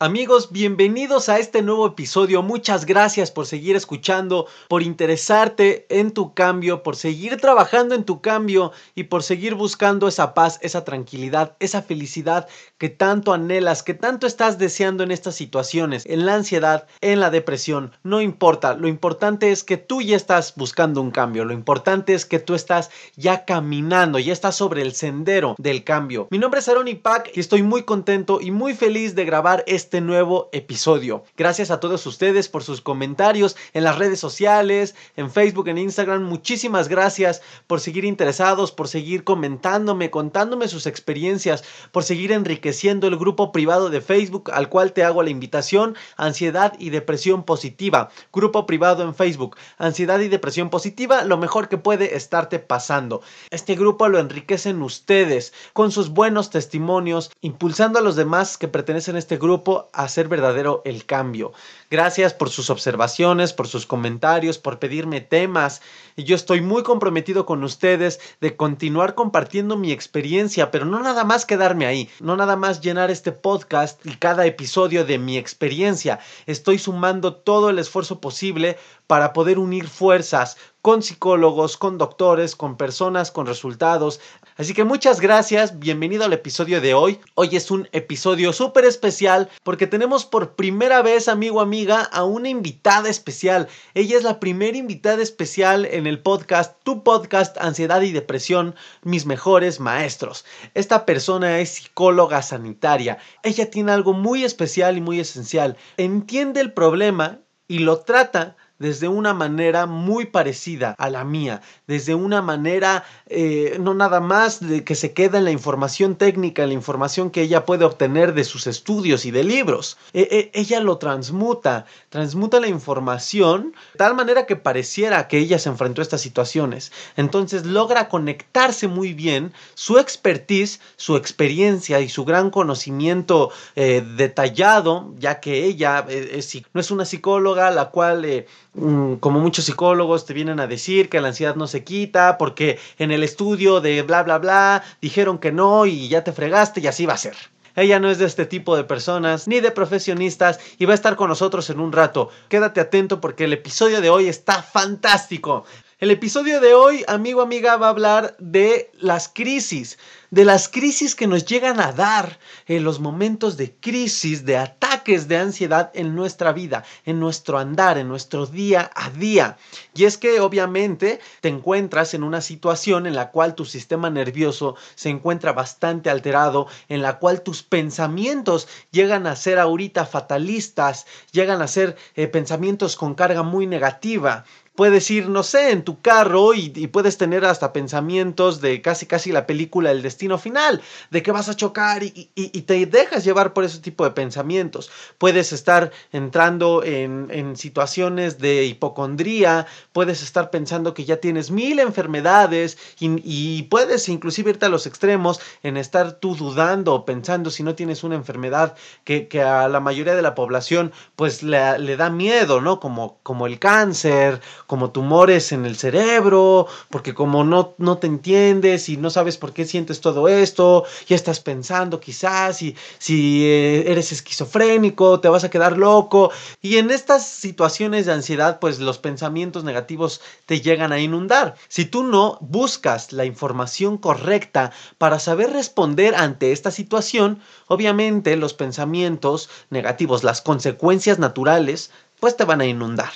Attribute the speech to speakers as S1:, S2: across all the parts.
S1: Amigos, bienvenidos a este nuevo episodio. Muchas gracias por seguir escuchando, por interesarte en tu cambio, por seguir trabajando en tu cambio y por seguir buscando esa paz, esa tranquilidad, esa felicidad que tanto anhelas, que tanto estás deseando en estas situaciones, en la ansiedad, en la depresión. No importa, lo importante es que tú ya estás buscando un cambio, lo importante es que tú estás ya caminando, ya estás sobre el sendero del cambio. Mi nombre es Aaron Ipac y estoy muy contento y muy feliz de grabar este este nuevo episodio. Gracias a todos ustedes por sus comentarios en las redes sociales, en Facebook, en Instagram. Muchísimas gracias por seguir interesados, por seguir comentándome, contándome sus experiencias, por seguir enriqueciendo el grupo privado de Facebook al cual te hago la invitación, Ansiedad y Depresión Positiva. Grupo privado en Facebook, Ansiedad y Depresión Positiva, lo mejor que puede estarte pasando. Este grupo lo enriquecen ustedes con sus buenos testimonios, impulsando a los demás que pertenecen a este grupo hacer verdadero el cambio. Gracias por sus observaciones, por sus comentarios, por pedirme temas. Yo estoy muy comprometido con ustedes de continuar compartiendo mi experiencia, pero no nada más quedarme ahí, no nada más llenar este podcast y cada episodio de mi experiencia. Estoy sumando todo el esfuerzo posible para poder unir fuerzas con psicólogos, con doctores, con personas con resultados. Así que muchas gracias, bienvenido al episodio de hoy. Hoy es un episodio súper especial porque tenemos por primera vez, amigo, amiga, a una invitada especial. Ella es la primera invitada especial en el podcast, tu podcast Ansiedad y Depresión, mis mejores maestros. Esta persona es psicóloga sanitaria. Ella tiene algo muy especial y muy esencial. Entiende el problema y lo trata desde una manera muy parecida a la mía, desde una manera eh, no nada más de que se queda en la información técnica, en la información que ella puede obtener de sus estudios y de libros. E, e, ella lo transmuta, transmuta la información de tal manera que pareciera que ella se enfrentó a estas situaciones. Entonces logra conectarse muy bien su expertise, su experiencia y su gran conocimiento eh, detallado, ya que ella eh, no es una psicóloga la cual como muchos psicólogos te vienen a decir que la ansiedad no se quita porque en el estudio de bla bla bla dijeron que no y ya te fregaste y así va a ser. Ella no es de este tipo de personas ni de profesionistas y va a estar con nosotros en un rato. Quédate atento porque el episodio de hoy está fantástico. El episodio de hoy, amigo, amiga, va a hablar de las crisis, de las crisis que nos llegan a dar en los momentos de crisis, de ataques de ansiedad en nuestra vida, en nuestro andar, en nuestro día a día. Y es que obviamente te encuentras en una situación en la cual tu sistema nervioso se encuentra bastante alterado, en la cual tus pensamientos llegan a ser ahorita fatalistas, llegan a ser eh, pensamientos con carga muy negativa, puedes ir, no sé, en tu carro y, puedes tener hasta pensamientos de casi casi la película El Destino Final, de que vas a chocar y, te dejas llevar por ese tipo de pensamientos. Puedes estar entrando en, situaciones de hipocondría, puedes estar pensando que ya tienes mil enfermedades y, puedes inclusive irte a los extremos en estar tú dudando o pensando si no tienes una enfermedad que, que a la mayoría de la población pues le, le da miedo, ¿no? Como, como el cáncer como tumores en el cerebro, porque como no, no te entiendes y no sabes por qué sientes todo esto, ya estás pensando quizás si, si eh, eres esquizofrénico, te vas a quedar loco. Y en estas situaciones de ansiedad, pues los pensamientos negativos te llegan a inundar. Si tú no buscas la información correcta para saber responder ante esta situación, obviamente los pensamientos negativos, las consecuencias naturales, pues te van a inundar.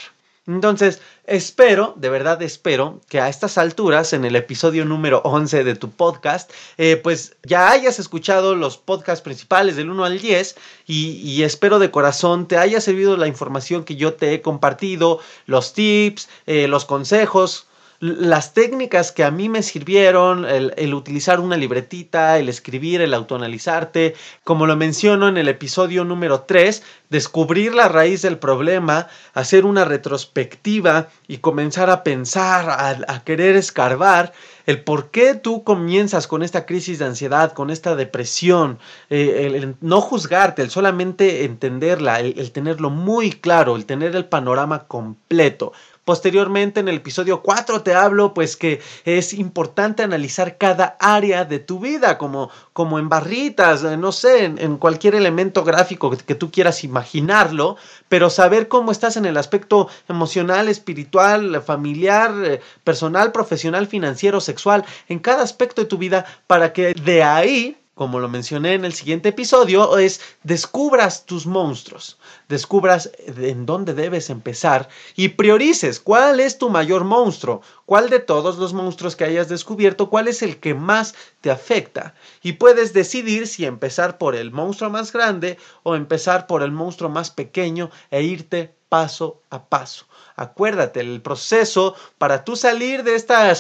S1: Entonces, espero, de verdad espero, que a estas alturas, en el episodio número 11 de tu podcast, eh, pues ya hayas escuchado los podcasts principales del 1 al 10 y, espero de corazón te haya servido la información que yo te he compartido, los tips, eh, los consejos, las técnicas que a mí me sirvieron, el, utilizar una libretita, el escribir, el autoanalizarte, como lo menciono en el episodio número 3, descubrir la raíz del problema, hacer una retrospectiva y comenzar a pensar, a, querer escarbar el por qué tú comienzas con esta crisis de ansiedad, con esta depresión, eh, el, no juzgarte, el solamente entenderla, el tenerlo muy claro, el tener el panorama completo Posteriormente en el episodio 4 te hablo pues que es importante analizar cada área de tu vida como, como en barritas, eh, no sé, en, cualquier elemento gráfico que, tú quieras imaginarlo, pero saber cómo estás en el aspecto emocional, espiritual, familiar, eh, personal, profesional, financiero, sexual, en cada aspecto de tu vida para que de ahí como lo mencioné en el siguiente episodio, es descubras tus monstruos, descubras en dónde debes empezar y priorices cuál es tu mayor monstruo, cuál de todos los monstruos que hayas descubierto, cuál es el que más te afecta. Y puedes decidir si empezar por el monstruo más grande o empezar por el monstruo más pequeño e irte paso a paso. Acuérdate, el proceso para tú salir de esta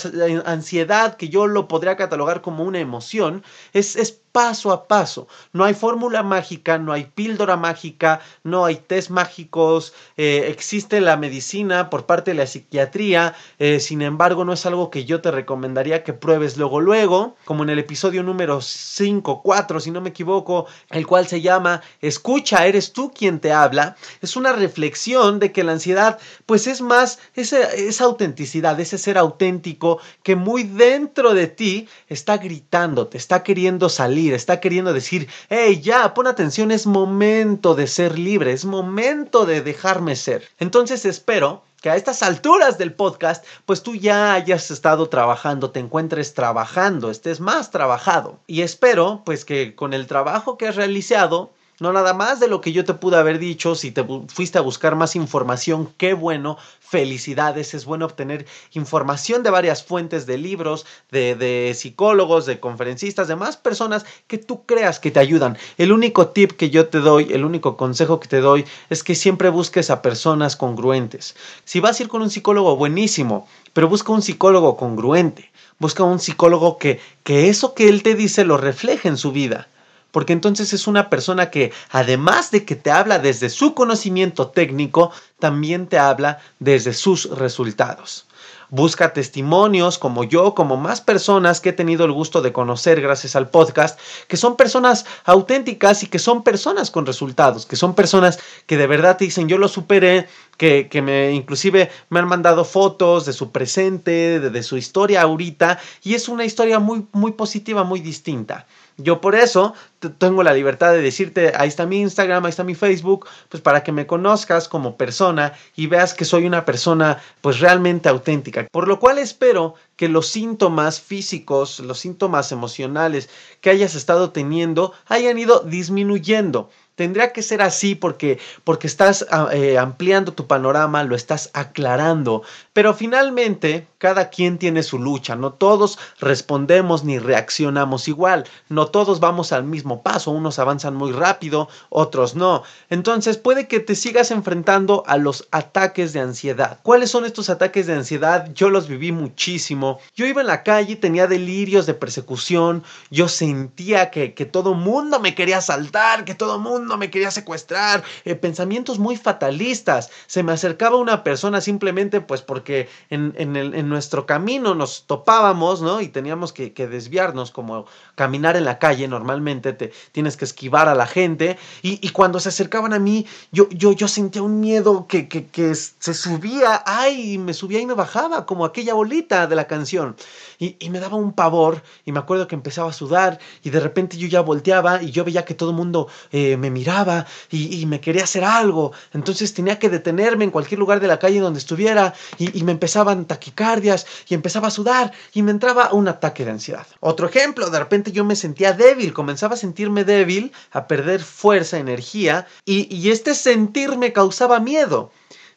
S1: ansiedad que yo lo podría catalogar como una emoción es, es paso a paso. No hay fórmula mágica, no hay píldora mágica, no hay test mágicos, eh, existe la medicina por parte de la psiquiatría, eh, sin embargo no es algo que yo te recomendaría que pruebes luego luego, como en el episodio número 5, 4, si no me equivoco, el cual se llama Escucha, eres tú quien te habla, es una reflexión de que la ansiedad pues es más esa, esa autenticidad, ese ser auténtico que muy dentro de ti está gritando, te está queriendo salir está queriendo decir, hey, ya, pon atención, es momento de ser libre, es momento de dejarme ser. Entonces espero que a estas alturas del podcast, pues tú ya hayas estado trabajando, te encuentres trabajando, estés más trabajado. Y espero, pues que con el trabajo que has realizado, no nada más de lo que yo te pude haber dicho, si te fuiste a buscar más información, qué bueno, felicidades, es bueno obtener información de varias fuentes, de libros, de, de psicólogos, de conferencistas, de más personas que tú creas que te ayudan. El único tip que yo te doy, el único consejo que te doy es que siempre busques a personas congruentes. Si vas a ir con un psicólogo, buenísimo, pero busca un psicólogo congruente. Busca un psicólogo que, que eso que él te dice lo refleje en su vida porque entonces es una persona que además de que te habla desde su conocimiento técnico, también te habla desde sus resultados. Busca testimonios como yo, como más personas que he tenido el gusto de conocer gracias al podcast, que son personas auténticas y que son personas con resultados, que son personas que de verdad te dicen yo lo superé, que, que me inclusive me han mandado fotos de su presente, de, de su historia ahorita, y es una historia muy, muy positiva, muy distinta. Yo por eso tengo la libertad de decirte, ahí está mi Instagram, ahí está mi Facebook, pues para que me conozcas como persona y veas que soy una persona pues realmente auténtica. Por lo cual espero que los síntomas físicos, los síntomas emocionales que hayas estado teniendo hayan ido disminuyendo. Tendría que ser así porque, porque estás ah, eh, ampliando tu panorama, lo estás aclarando. Pero finalmente, cada quien tiene su lucha. No todos respondemos ni reaccionamos igual. No todos vamos al mismo paso. Unos avanzan muy rápido, otros no. Entonces puede que te sigas enfrentando a los ataques de ansiedad. ¿Cuáles son estos ataques de ansiedad? Yo los viví muchísimo. Yo iba en la calle, tenía delirios de persecución. Yo sentía que, que todo mundo me quería asaltar, que todo mundo me quería secuestrar, eh, pensamientos muy fatalistas. Se me acercaba una persona simplemente pues porque en, en, nuestro camino nos topábamos, ¿no? Y teníamos que, desviarnos, como caminar en la calle normalmente, te tienes que esquivar a la gente. Y, cuando se acercaban a mí, yo, yo, yo sentía un miedo que, que, que se subía, ay, me subía y me bajaba, como aquella bolita de la canción. Y, me daba un pavor, y me acuerdo que empezaba a sudar, y de repente yo ya volteaba y yo veía que todo el mundo eh, me miraba y, me quería hacer algo. Entonces tenía que detenerme en cualquier lugar de la calle donde estuviera me empezaban taquicardias y empezaba a sudar y me entraba un ataque de ansiedad. Otro ejemplo, de repente yo me sentía débil, comenzaba a sentirme débil, a perder fuerza, energía y, y este sentir me causaba miedo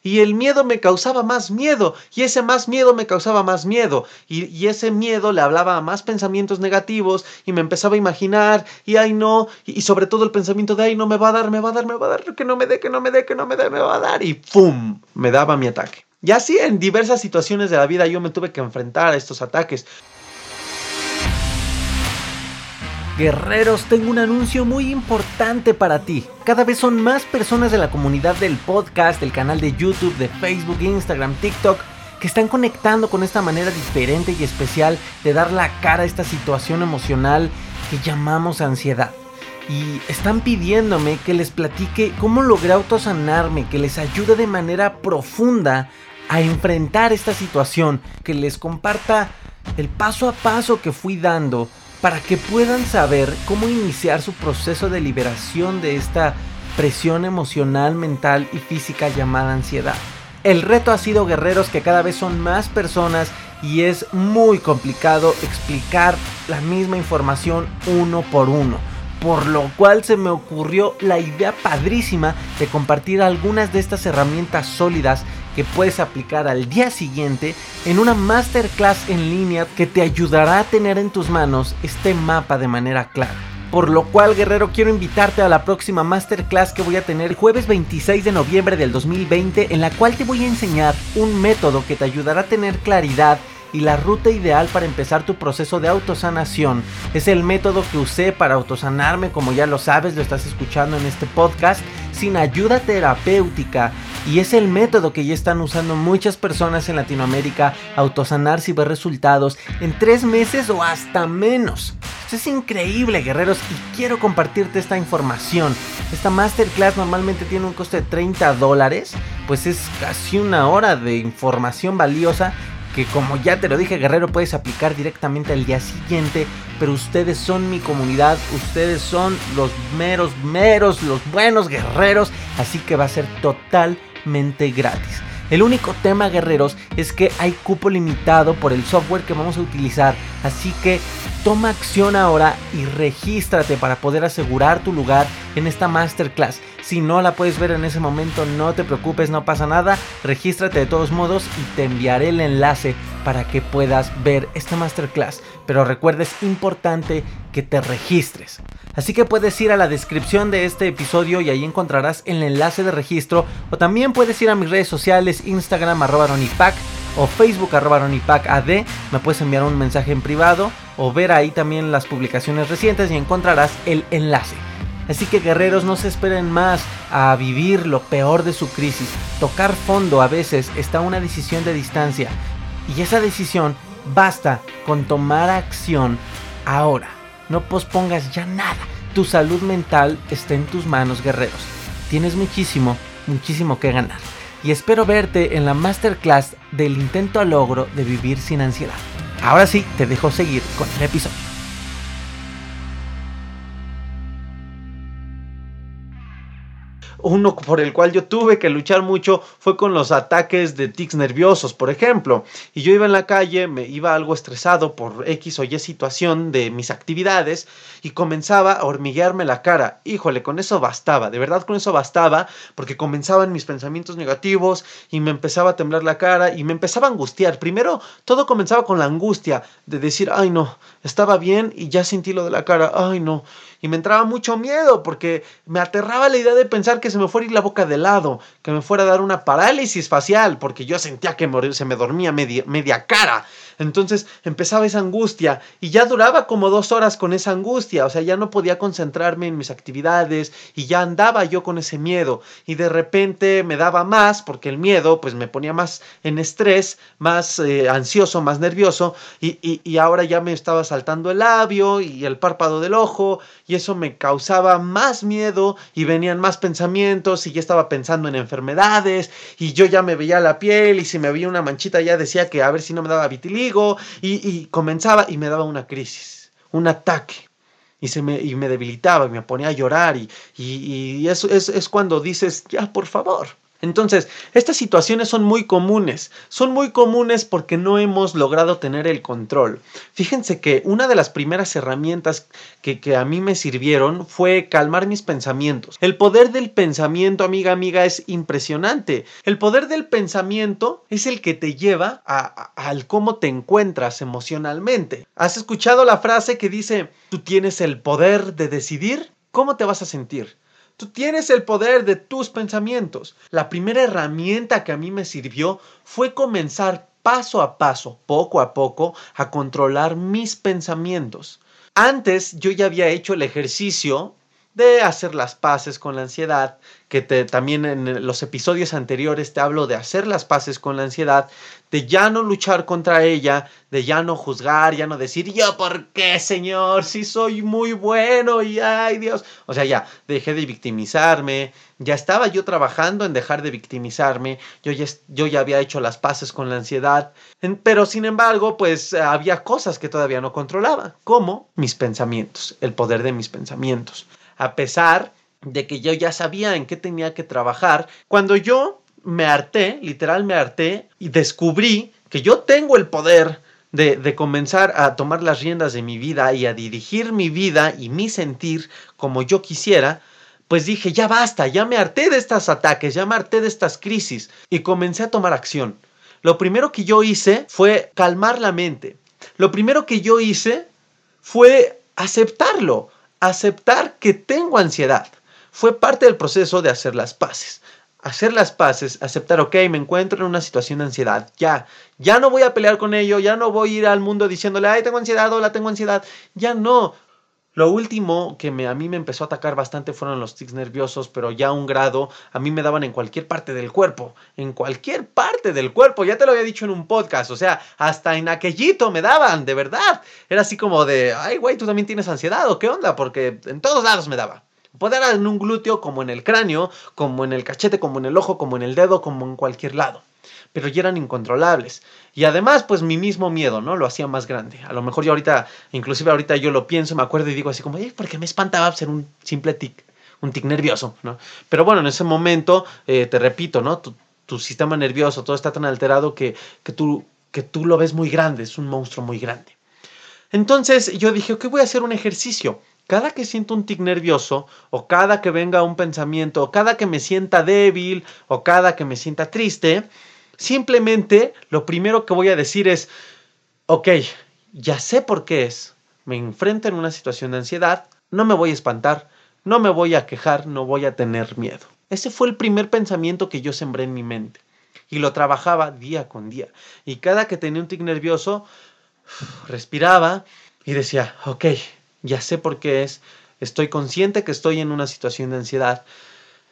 S1: y el miedo me causaba más miedo, y ese más miedo me causaba más miedo, y, ese miedo le hablaba a más pensamientos negativos, y me empezaba a imaginar, y ay no, y, sobre todo el pensamiento de ay no me va a dar, me va a dar, me va a dar, que no me dé, que no me dé, que no me dé, me va a dar, y ¡pum! me daba mi ataque. Y así en diversas situaciones de la vida yo me tuve que enfrentar a estos ataques. Guerreros, tengo un anuncio muy importante para ti. Cada vez son más personas de la comunidad del podcast, del canal de YouTube, de Facebook, Instagram, TikTok, que están conectando con esta manera diferente y especial de dar la cara a esta situación emocional que llamamos ansiedad. Y están pidiéndome que les platique cómo logré autosanarme, que les ayude de manera profunda a enfrentar esta situación, que les comparta el paso a paso que fui dando para que puedan saber cómo iniciar su proceso de liberación de esta presión emocional, mental y física llamada ansiedad. El reto ha sido guerreros que cada vez son más personas y es muy complicado explicar la misma información uno por uno. Por lo cual se me ocurrió la idea padrísima de compartir algunas de estas herramientas sólidas que puedes aplicar al día siguiente en una masterclass en línea que te ayudará a tener en tus manos este mapa de manera clara. Por lo cual, guerrero, quiero invitarte a la próxima masterclass que voy a tener jueves 26 de noviembre del 2020, en la cual te voy a enseñar un método que te ayudará a tener claridad y la ruta ideal para empezar tu proceso de autosanación. Es el método que usé para autosanarme, como ya lo sabes, lo estás escuchando en este podcast, sin ayuda terapéutica. Y es el método que ya están usando muchas personas en Latinoamérica, autosanarse y ver resultados en tres meses o hasta menos. Es increíble, guerreros, y quiero compartirte esta información. Esta masterclass normalmente tiene un coste de 30 dólares, pues es casi una hora de información valiosa que como ya te lo dije guerrero puedes aplicar directamente al día siguiente, pero ustedes son mi comunidad, ustedes son los meros, meros, los buenos guerreros, así que va a ser totalmente gratis. El único tema, guerreros, es que hay cupo limitado por el software que vamos a utilizar. Así que toma acción ahora y regístrate para poder asegurar tu lugar en esta masterclass. Si no la puedes ver en ese momento, no te preocupes, no pasa nada. Regístrate de todos modos y te enviaré el enlace para que puedas ver esta masterclass. Pero recuerda, es importante que te registres. Así que puedes ir a la descripción de este episodio y ahí encontrarás el enlace de registro. O también puedes ir a mis redes sociales, Instagram arroba ronipac o Facebook arroba ad. Me puedes enviar un mensaje en privado o ver ahí también las publicaciones recientes y encontrarás el enlace. Así que guerreros no se esperen más a vivir lo peor de su crisis. Tocar fondo a veces está una decisión de distancia y esa decisión basta con tomar acción ahora. No pospongas ya nada. Tu salud mental está en tus manos, guerreros. Tienes muchísimo, muchísimo que ganar. Y espero verte en la masterclass del intento a logro de vivir sin ansiedad. Ahora sí, te dejo seguir con el episodio. Uno por el cual yo tuve que luchar mucho fue con los ataques de tics nerviosos, por ejemplo. Y yo iba en la calle, me iba algo estresado por X o Y situación de mis actividades y comenzaba a hormiguearme la cara. Híjole, con eso bastaba, de verdad con eso bastaba, porque comenzaban mis pensamientos negativos y me empezaba a temblar la cara y me empezaba a angustiar. Primero, todo comenzaba con la angustia de decir, ay no, estaba bien y ya sentí lo de la cara, ay no y me entraba mucho miedo porque me aterraba la idea de pensar que se me fuera a ir la boca de lado, que me fuera a dar una parálisis facial, porque yo sentía que se me dormía media, media cara. Entonces empezaba esa angustia y ya duraba como dos horas con esa angustia, o sea, ya no podía concentrarme en mis actividades y ya andaba yo con ese miedo y de repente me daba más porque el miedo pues me ponía más en estrés, más eh, ansioso, más nervioso y, y ahora ya me estaba saltando el labio y el párpado del ojo y eso me causaba más miedo y venían más pensamientos y ya estaba pensando en enfermedades y yo ya me veía la piel y si me veía una manchita ya decía que a ver si no me daba vitiligo y, comenzaba y me daba una crisis, un ataque. Y, se me, y me debilitaba y me ponía a llorar y, y, eso es, es cuando dices, ya, por favor, entonces, estas situaciones son muy comunes. Son muy comunes porque no hemos logrado tener el control. Fíjense que una de las primeras herramientas que, a mí me sirvieron fue calmar mis pensamientos. El poder del pensamiento, amiga, amiga, es impresionante. El poder del pensamiento es el que te lleva al cómo te encuentras emocionalmente. ¿Has escuchado la frase que dice, tú tienes el poder de decidir? ¿Cómo te vas a sentir? Tú tienes el poder de tus pensamientos. La primera herramienta que a mí me sirvió fue comenzar paso a paso, poco a poco, a controlar mis pensamientos. Antes yo ya había hecho el ejercicio de hacer las paces con la ansiedad, que te, también en los episodios anteriores te hablo de hacer las paces con la ansiedad, de ya no luchar contra ella, de ya no juzgar, ya no decir, yo por qué, Señor, si soy muy bueno y ay Dios. O sea, ya dejé de victimizarme, ya estaba yo trabajando en dejar de victimizarme, yo ya, yo ya había hecho las paces con la ansiedad, pero sin embargo, pues había cosas que todavía no controlaba, como mis pensamientos, el poder de mis pensamientos. A pesar de que yo ya sabía en qué tenía que trabajar, cuando yo me harté, literal me harté y descubrí que yo tengo el poder de, de, comenzar a tomar las riendas de mi vida y a dirigir mi vida y mi sentir como yo quisiera, pues dije, ya basta, ya me harté de estos ataques, ya me harté de estas crisis y comencé a tomar acción. Lo primero que yo hice fue calmar la mente. Lo primero que yo hice fue aceptarlo, aceptar que tengo ansiedad. Fue parte del proceso de hacer las paces hacer las paces, aceptar, ok, me encuentro en una situación de ansiedad, ya, ya no voy a pelear con ello, ya no voy a ir al mundo diciéndole, ay, tengo ansiedad, hola, tengo ansiedad, ya no. Lo último que me, a mí me empezó a atacar bastante fueron los tics nerviosos, pero ya a un grado, a mí me daban en cualquier parte del cuerpo, en cualquier parte del cuerpo, ya te lo había dicho en un podcast, o sea, hasta en aquellito me daban, de verdad. Era así como de, ay, güey, tú también tienes ansiedad, ¿o qué onda? Porque en todos lados me daba. Poder en un glúteo como en el cráneo, como en el cachete, como en el ojo, como en el dedo, como en cualquier lado. Pero ya eran incontrolables. Y además, pues mi mismo miedo, ¿no? Lo hacía más grande. A lo mejor yo ahorita, inclusive ahorita yo lo pienso, me acuerdo y digo así como, ¿por qué me espantaba ser un simple tic? Un tic nervioso, ¿no? Pero bueno, en ese momento, eh, te repito, ¿no? Tu, tu, sistema nervioso, todo está tan alterado que, que, tú, que tú lo ves muy grande, es un monstruo muy grande. Entonces yo dije, ok, voy a hacer un ejercicio cada que siento un tic nervioso, o cada que venga un pensamiento, o cada que me sienta débil, o cada que me sienta triste, simplemente lo primero que voy a decir es, ok, ya sé por qué es. Me enfrento en una situación de ansiedad, no me voy a espantar, no me voy a quejar, no voy a tener miedo. Ese fue el primer pensamiento que yo sembré en mi mente. Y lo trabajaba día con día. Y cada que tenía un tic nervioso, respiraba y decía, ok, ya sé por qué es, estoy consciente que estoy en una situación de ansiedad,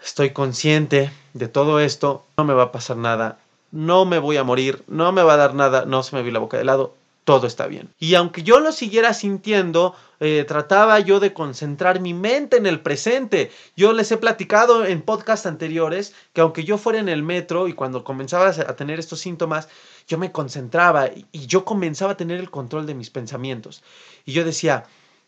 S1: estoy consciente de todo esto, no me va a pasar nada, no me voy a morir, no me va a dar nada, no se me vi la boca de lado, todo está bien. Y aunque yo lo siguiera sintiendo, eh, trataba yo de concentrar mi mente en el presente. Yo les he platicado en podcasts anteriores que aunque yo fuera en el metro y cuando comenzaba a tener estos síntomas, yo me concentraba y yo comenzaba a tener el control de mis pensamientos. Y yo decía,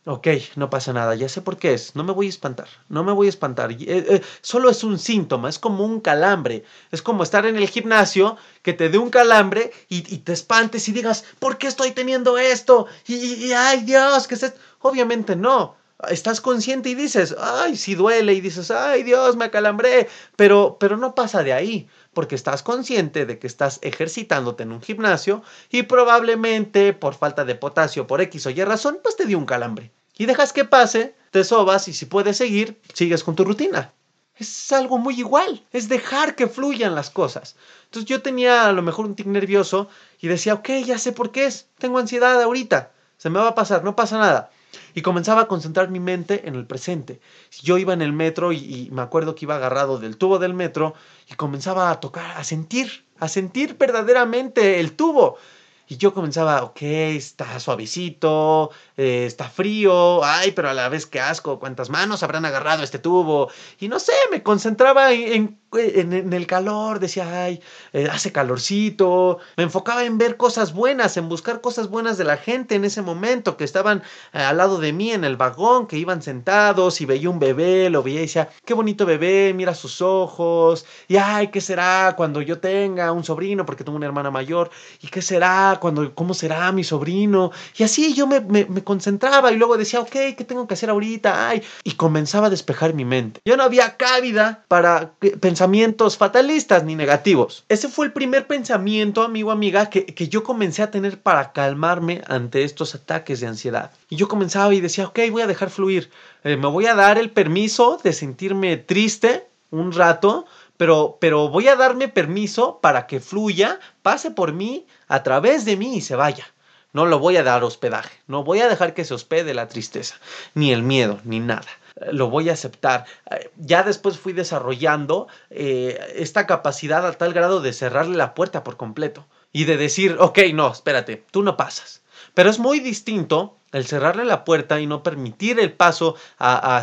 S1: Ok, no pasa nada, ya sé por qué es, no me voy a espantar, no me voy a espantar, eh, eh, solo es un síntoma, es como un calambre, es como estar en el gimnasio, que te dé un calambre y, te espantes y digas, ¿por qué estoy teniendo esto? Y, ay Dios, ¿qué es esto? Obviamente no, estás consciente y dices, ay, sí duele y dices, ay Dios, me acalambré, pero, pero no pasa de ahí, porque estás consciente de que estás ejercitándote en un gimnasio y probablemente por falta de potasio, por X o Y razón, pues te dio un calambre. Y dejas que pase, te sobas y si puedes seguir, sigues con tu rutina. Es algo muy igual, es dejar que fluyan las cosas. Entonces yo tenía a lo mejor un tic nervioso y decía, ok, ya sé por qué es, tengo ansiedad ahorita, se me va a pasar, no pasa nada. Y comenzaba a concentrar mi mente en el presente. Yo iba en el metro y, y, me acuerdo que iba agarrado del tubo del metro y comenzaba a tocar, a sentir, a sentir verdaderamente el tubo. Y yo comenzaba, ok, está suavecito, eh, está frío, ay, pero a la vez qué asco, cuántas manos habrán agarrado este tubo. Y no sé, me concentraba en, en, el calor, decía, ay, eh, hace calorcito. Me enfocaba en ver cosas buenas, en buscar cosas buenas de la gente en ese momento, que estaban eh, al lado de mí en el vagón, que iban sentados y veía un bebé, lo veía y decía, qué bonito bebé, mira sus ojos. Y ay, ¿qué será cuando yo tenga un sobrino? Porque tengo una hermana mayor. ¿Y qué será? Cuando, ¿cómo será mi sobrino? Y así yo me, me, concentraba y luego decía, ok, ¿qué tengo que hacer ahorita? Ay, y comenzaba a despejar mi mente. Ya no había cabida para pensamientos fatalistas ni negativos. Ese fue el primer pensamiento, amigo, amiga, que, que yo comencé a tener para calmarme ante estos ataques de ansiedad. Y yo comenzaba y decía, ok, voy a dejar fluir. Eh, me voy a dar el permiso de sentirme triste un rato, pero, pero voy a darme permiso para que fluya, pase por mí, a través de mí y se vaya. No lo voy a dar hospedaje, no voy a dejar que se hospede la tristeza, ni el miedo, ni nada. eh, lo voy a aceptar. Eh, ya después fui desarrollando eh, esta capacidad a tal grado de cerrarle la puerta por completo y de decir, ok, no, espérate, tú no pasas. Pero es muy distinto el cerrarle la puerta y no permitir el paso a,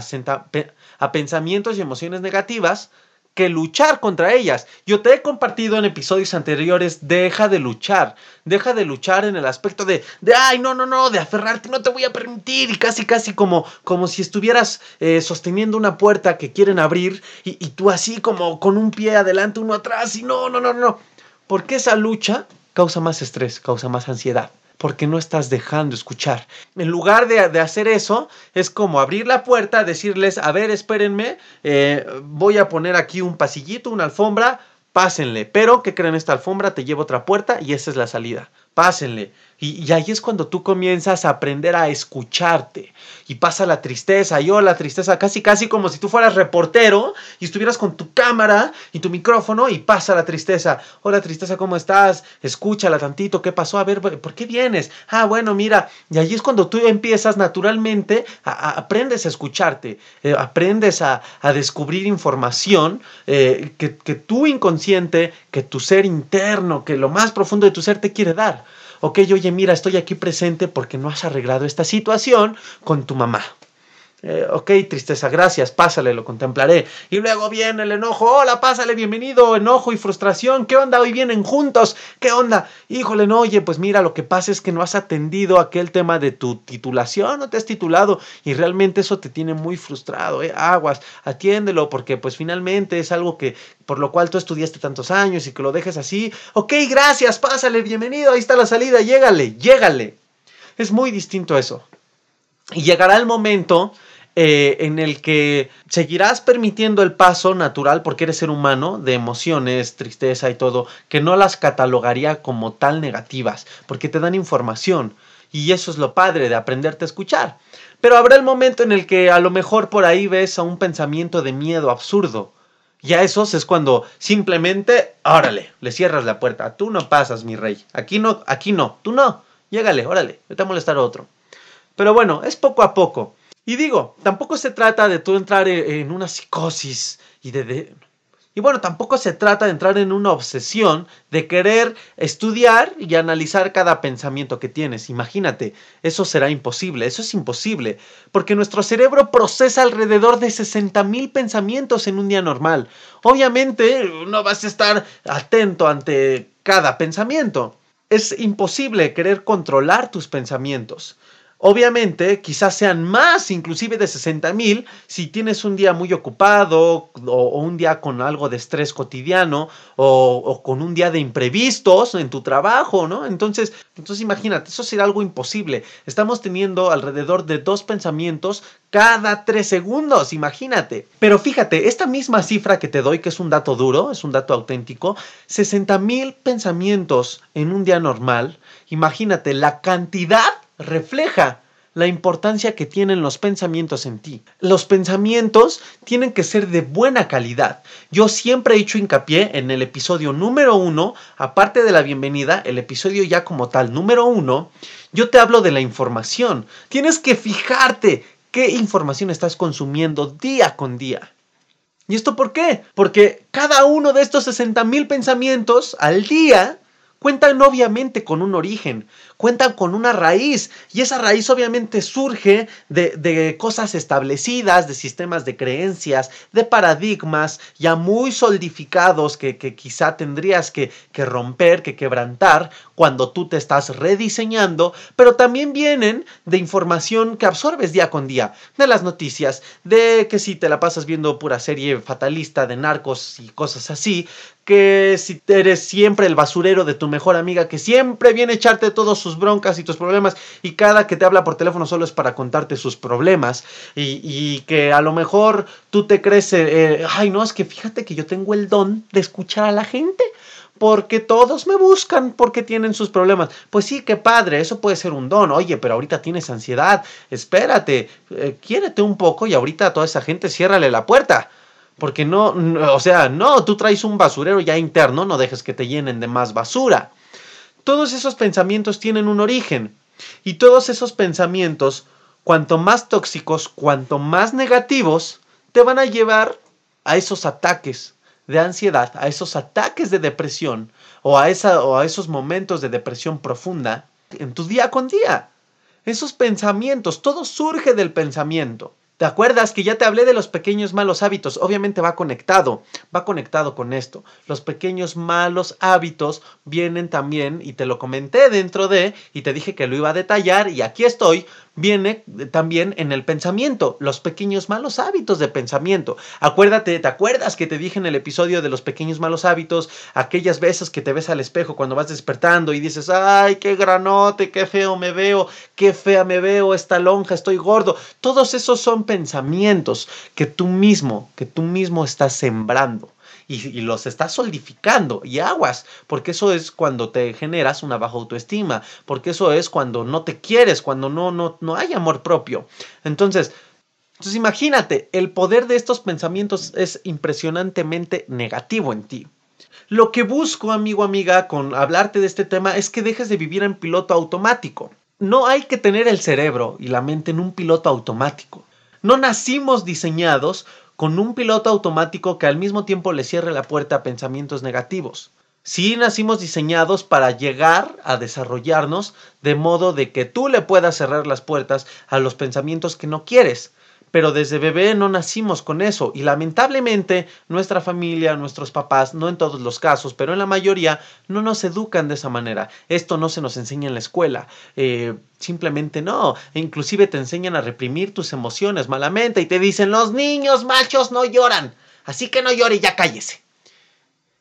S1: a pensamientos y emociones negativas que luchar contra ellas. Yo te he compartido en episodios anteriores, deja de luchar, deja de luchar en el aspecto de, de ay, no, no, no, de aferrarte, no te voy a permitir, y casi, casi como, como si estuvieras eh, sosteniendo una puerta que quieren abrir y, y tú así como con un pie adelante, uno atrás, y no, no, no, no, porque esa lucha causa más estrés, causa más ansiedad porque no estás dejando escuchar. En lugar de, hacer eso, es como abrir la puerta, decirles, a ver, espérenme, eh, voy a poner aquí un pasillito, una alfombra, pásenle. Pero, ¿qué creen? Esta alfombra te lleva otra puerta y esa es la salida. Pásenle. Y, ahí es cuando tú comienzas a aprender a escucharte. Y pasa la tristeza, yo la tristeza, casi casi como si tú fueras reportero y estuvieras con tu cámara y tu micrófono y pasa la tristeza. Hola tristeza, ¿cómo estás? Escúchala tantito, ¿qué pasó? A ver, ¿por qué vienes? Ah, bueno, mira. Y ahí es cuando tú empiezas naturalmente, a, aprendes a escucharte, eh, aprendes a, descubrir información eh, que, que tu inconsciente, que tu ser interno, que lo más profundo de tu ser te quiere dar ok, oye, mira, estoy aquí presente porque no has arreglado esta situación con tu mamá. Eh, ok, tristeza, gracias, pásale, lo contemplaré. Y luego viene el enojo, hola, pásale, bienvenido, enojo y frustración, ¿qué onda? Hoy vienen juntos, ¿qué onda? Híjole, no, oye, pues mira, lo que pasa es que no has atendido aquel tema de tu titulación, no te has titulado y realmente eso te tiene muy frustrado, ¿eh? Aguas, atiéndelo porque pues finalmente es algo que por lo cual tú estudiaste tantos años y que lo dejes así. Ok, gracias, pásale, bienvenido, ahí está la salida, llégale, llégale. Es muy distinto eso. Y llegará el momento eh, en el que seguirás permitiendo el paso natural, porque eres ser humano, de emociones, tristeza y todo, que no las catalogaría como tal negativas, porque te dan información. Y eso es lo padre de aprenderte a escuchar. Pero habrá el momento en el que a lo mejor por ahí ves a un pensamiento de miedo absurdo. Y a esos es cuando simplemente, órale, le cierras la puerta. Tú no pasas, mi rey. Aquí no, aquí no. Tú no. Llégale, órale, vete a molestar a otro. Pero bueno, es poco a poco. Y digo, tampoco se trata de tú entrar e, en una psicosis y de, y bueno, tampoco se trata de entrar en una obsesión de querer estudiar y analizar cada pensamiento que tienes. Imagínate, eso será imposible, eso es imposible, porque nuestro cerebro procesa alrededor de 60 mil pensamientos en un día normal. Obviamente, no vas a estar atento ante cada pensamiento. Es imposible querer controlar tus pensamientos. Obviamente, quizás sean más, inclusive de 60 mil, si tienes un día muy ocupado o, un día con algo de estrés cotidiano o, con un día de imprevistos en tu trabajo, ¿no? Entonces, entonces imagínate, eso sería algo imposible. Estamos teniendo alrededor de dos pensamientos cada tres segundos, imagínate. Pero fíjate, esta misma cifra que te doy, que es un dato duro, es un dato auténtico, 60 mil pensamientos en un día normal, imagínate la cantidad refleja la importancia que tienen los pensamientos en ti. Los pensamientos tienen que ser de buena calidad. Yo siempre he hecho hincapié en el episodio número uno, aparte de la bienvenida, el episodio ya como tal número uno, yo te hablo de la información. Tienes que fijarte qué información estás consumiendo día con día. ¿Y esto por qué? Porque cada uno de estos 60 mil pensamientos al día cuentan obviamente con un origen, cuentan con una raíz y esa raíz obviamente surge de, cosas establecidas, de sistemas de creencias, de paradigmas ya muy solidificados que, quizá tendrías que, que romper, que quebrantar cuando tú te estás rediseñando, pero también vienen de información que absorbes día con día, de las noticias, de que si te la pasas viendo pura serie fatalista de narcos y cosas así, que si eres siempre el basurero de tu mejor amiga, que siempre viene a echarte todos sus broncas y tus problemas, y cada que te habla por teléfono solo es para contarte sus problemas, y, que a lo mejor tú te crees, eh, eh, ay no, es que fíjate que yo tengo el don de escuchar a la gente porque todos me buscan porque tienen sus problemas. Pues sí, qué padre, eso puede ser un don. Oye, pero ahorita tienes ansiedad, espérate, eh, quiérete un poco y ahorita a toda esa gente ciérrale la puerta. Porque no, o sea, no, tú traes un basurero ya interno, no dejes que te llenen de más basura. Todos esos pensamientos tienen un origen y todos esos pensamientos cuanto más tóxicos, cuanto más negativos, te van a llevar a esos ataques de ansiedad, a esos ataques de depresión o a, esa, o a esos momentos de depresión profunda en tu día con día. Esos pensamientos, todo surge del pensamiento. ¿Te acuerdas que ya te hablé de los pequeños malos hábitos? Obviamente va conectado, va conectado con esto. Los pequeños malos hábitos vienen también, y te lo comenté dentro de, y te dije que lo iba a detallar, y aquí estoy, viene también en el pensamiento, los pequeños malos hábitos de pensamiento. Acuérdate, ¿te acuerdas que te dije en el episodio de los pequeños malos hábitos, aquellas veces que te ves al espejo cuando vas despertando y dices, ay, qué granote, qué feo me veo, qué fea me veo, esta lonja, estoy gordo? Todos esos son pensamientos que tú mismo, que tú mismo estás sembrando y, los estás solidificando y aguas, porque eso es cuando te generas una baja autoestima, porque eso es cuando no te quieres, cuando no, no, no hay amor propio. Entonces, entonces imagínate, el poder de estos pensamientos es impresionantemente negativo en ti. Lo que busco, amigo, amiga, con hablarte de este tema es que dejes de vivir en piloto automático. No hay que tener el cerebro y la mente en un piloto automático. No nacimos diseñados con un piloto automático que al mismo tiempo le cierre la puerta a pensamientos negativos. Sí nacimos diseñados para llegar a desarrollarnos de modo de que tú le puedas cerrar las puertas a los pensamientos que no quieres pero desde bebé no nacimos con eso y lamentablemente nuestra familia, nuestros papás, no en todos los casos, pero en la mayoría, no nos educan de esa manera. Esto no se nos enseña en la escuela, eh, simplemente no. E inclusive te enseñan a reprimir tus emociones malamente y te dicen, los niños machos no lloran, así que no llore y ya cállese.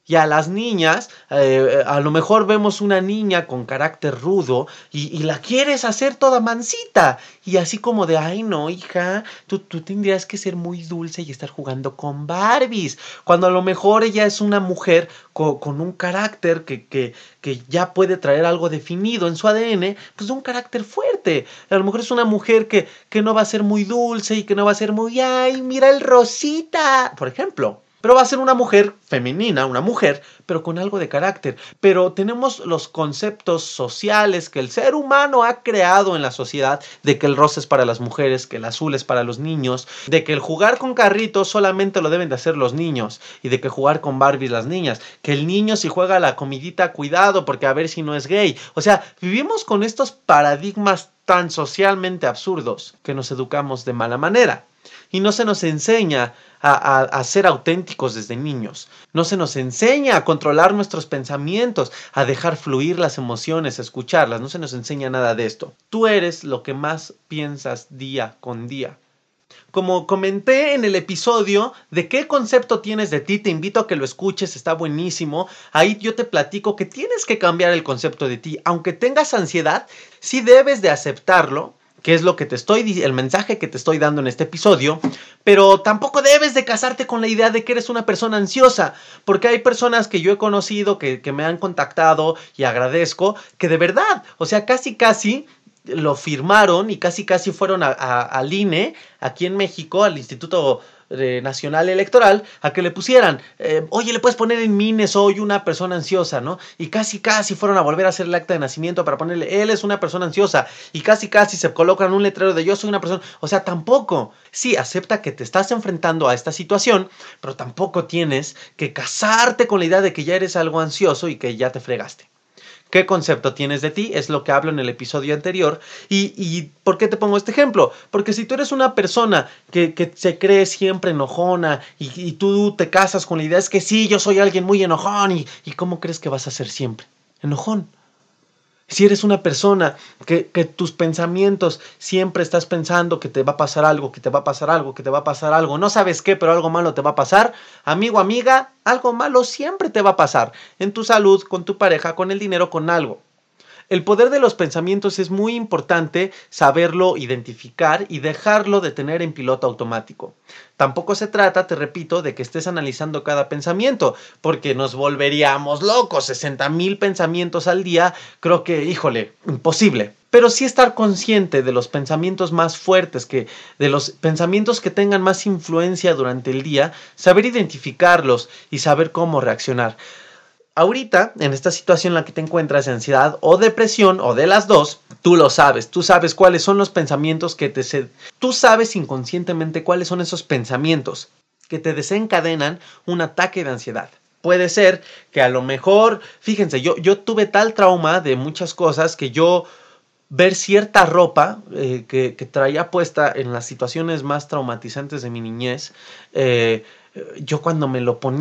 S1: Y a las niñas, eh, a lo mejor vemos una niña con carácter rudo y, la quieres hacer toda mansita. Y así como de, ay no, hija, tú, tú tendrías que ser muy dulce y estar jugando con Barbies. Cuando a lo mejor ella es una mujer con, un carácter que, que, que, ya puede traer algo definido en su ADN, pues un carácter fuerte. A lo mejor es una mujer que, que no va a ser muy dulce y que no va a ser muy, ay, mira el rosita, por ejemplo pero va a ser una mujer femenina, una mujer, pero con algo de carácter. Pero tenemos los conceptos sociales que el ser humano ha creado en la sociedad de que el rosa es para las mujeres, que el azul es para los niños, de que el jugar con carritos solamente lo deben de hacer los niños y de que jugar con Barbies las niñas, que el niño si juega la comidita cuidado porque a ver si no es gay. O sea, vivimos con estos paradigmas tan socialmente absurdos que nos educamos de mala manera y no se nos enseña a, ser auténticos desde niños. No se nos enseña a controlar nuestros pensamientos, a dejar fluir las emociones, a escucharlas. No se nos enseña nada de esto. Tú eres lo que más piensas día con día. Como comenté en el episodio de qué concepto tienes de ti, te invito a que lo escuches, está buenísimo. Ahí yo te platico que tienes que cambiar el concepto de ti. Aunque tengas ansiedad, sí debes de aceptarlo que es lo que te estoy, el mensaje que te estoy dando en este episodio, pero tampoco debes de casarte con la idea de que eres una persona ansiosa, porque hay personas que yo he conocido, que, me han contactado y agradezco, que de verdad, o sea, casi casi lo firmaron y casi casi fueron al INE, aquí en México, al Instituto Nacional Electoral a que le pusieran, eh, oye, le puedes poner en mine, soy una persona ansiosa, ¿no? Y casi, casi fueron a volver a hacer el acta de nacimiento para ponerle, él es una persona ansiosa. Y casi, casi se colocan un letrero de yo soy una persona, o sea, tampoco. Sí, acepta que te estás enfrentando a esta situación, pero tampoco tienes que casarte con la idea de que ya eres algo ansioso y que ya te fregaste qué concepto tienes de ti, es lo que hablo en el episodio anterior. ¿Y, por qué te pongo este ejemplo? Porque si tú eres una persona que, se cree siempre enojona y, tú te casas con la idea es que sí, yo soy alguien muy enojón y, y ¿cómo crees que vas a ser siempre? Enojón. Si eres una persona que, tus pensamientos siempre estás pensando que te va a pasar algo, que te va a pasar algo, que te va a pasar algo, no sabes qué, pero algo malo te va a pasar, amigo, amiga, algo malo siempre te va a pasar en tu salud, con tu pareja, con el dinero, con algo. El poder de los pensamientos es muy importante saberlo identificar y dejarlo de tener en piloto automático. Tampoco se trata, te repito, de que estés analizando cada pensamiento, porque nos volveríamos locos. 60 mil pensamientos al día, creo que, híjole, imposible pero sí estar consciente de los pensamientos más fuertes, que de los pensamientos que tengan más influencia durante el día, saber identificarlos y saber cómo reaccionar ahorita, en esta situación en la que te encuentras, ansiedad o depresión, o de las dos, tú lo sabes, tú sabes cuáles son los pensamientos que te... Tú sabes inconscientemente cuáles son esos pensamientos que te desencadenan un ataque de ansiedad. Puede ser que a lo mejor, fíjense, yo, yo tuve tal trauma de muchas cosas que yo ver cierta ropa eh, que, traía puesta en las situaciones más traumatizantes de mi niñez, eh, yo cuando me lo ponía